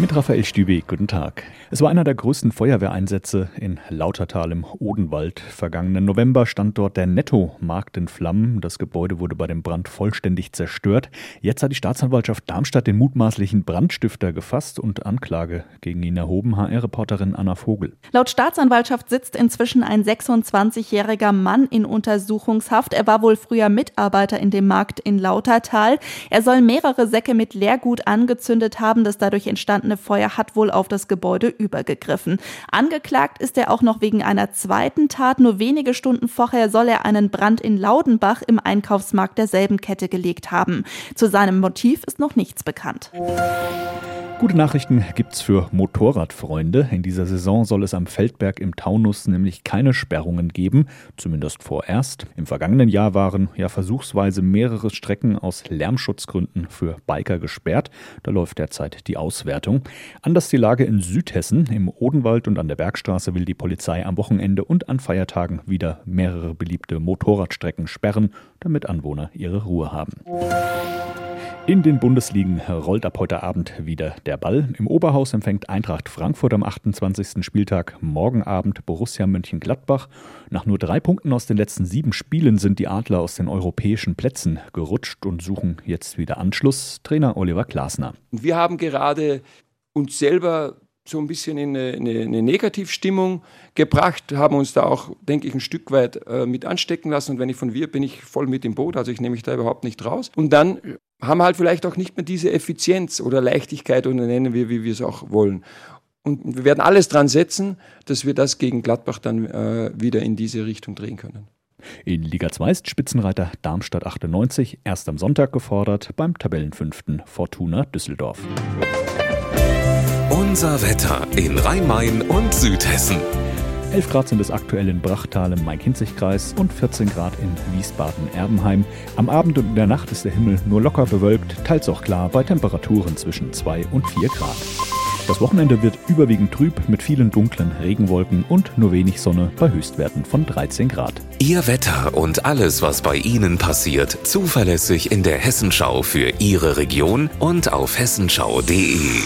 Mit Raphael Stübe, guten Tag. Es war einer der größten Feuerwehreinsätze in Lautertal im Odenwald. Vergangenen November stand dort der Netto-Markt in Flammen. Das Gebäude wurde bei dem Brand vollständig zerstört. Jetzt hat die Staatsanwaltschaft Darmstadt den mutmaßlichen Brandstifter gefasst und Anklage gegen ihn erhoben. HR-Reporterin Anna Vogel. Laut Staatsanwaltschaft sitzt inzwischen ein 26-jähriger Mann in Untersuchungshaft. Er war wohl früher Mitarbeiter in dem Markt in Lautertal. Er soll mehrere Säcke mit Leergut angezündet haben. Das dadurch entstandene entstandene Feuer hat wohl auf das Gebäude übergegriffen. Angeklagt ist er auch noch wegen einer zweiten Tat. Nur wenige Stunden vorher soll er einen Brand in Laudenbach im Einkaufsmarkt derselben Kette gelegt haben. Zu seinem Motiv ist noch nichts bekannt. Gute Nachrichten gibt's für Motorradfreunde. In dieser Saison soll es am Feldberg im Taunus nämlich keine Sperrungen geben, zumindest vorerst. Im vergangenen Jahr waren ja versuchsweise mehrere Strecken aus Lärmschutzgründen für Biker gesperrt. Da läuft derzeit die Auswertung. Anders die Lage in Südhessen. Im Odenwald und an der Bergstraße will die Polizei am Wochenende und an Feiertagen wieder mehrere beliebte Motorradstrecken sperren, damit Anwohner ihre Ruhe haben. In den Bundesligen rollt ab heute Abend wieder der Ball. Im Oberhaus empfängt Eintracht Frankfurt am 28. Spieltag morgen Abend Borussia Mönchengladbach. Nach nur drei Punkten aus den letzten sieben Spielen sind die Adler aus den europäischen Plätzen gerutscht und suchen jetzt wieder Anschluss. Trainer Oliver Glasner. Wir haben gerade uns selber so ein bisschen in eine, eine, eine, Negativstimmung gebracht, haben uns da auch, denke ich, ein Stück weit äh, mit anstecken lassen. Und wenn ich von wir bin ich voll mit im Boot, also ich nehme mich da überhaupt nicht raus. Und dann haben halt vielleicht auch nicht mehr diese Effizienz oder Leichtigkeit oder nennen wir, wie wir es auch wollen. Und wir werden alles dran setzen, dass wir das gegen Gladbach dann äh, wieder in diese Richtung drehen können. In Liga 2 ist Spitzenreiter Darmstadt 98 erst am Sonntag gefordert beim Tabellenfünften Fortuna Düsseldorf. Unser Wetter in Rhein-Main und Südhessen. 11 Grad sind es aktuell in Brachtal im Main-Kinzig-Kreis und 14 Grad in Wiesbaden-Erbenheim. Am Abend und in der Nacht ist der Himmel nur locker bewölkt, teils auch klar bei Temperaturen zwischen 2 und 4 Grad. Das Wochenende wird überwiegend trüb mit vielen dunklen Regenwolken und nur wenig Sonne bei Höchstwerten von 13 Grad. Ihr Wetter und alles, was bei Ihnen passiert, zuverlässig in der Hessenschau für Ihre Region und auf hessenschau.de.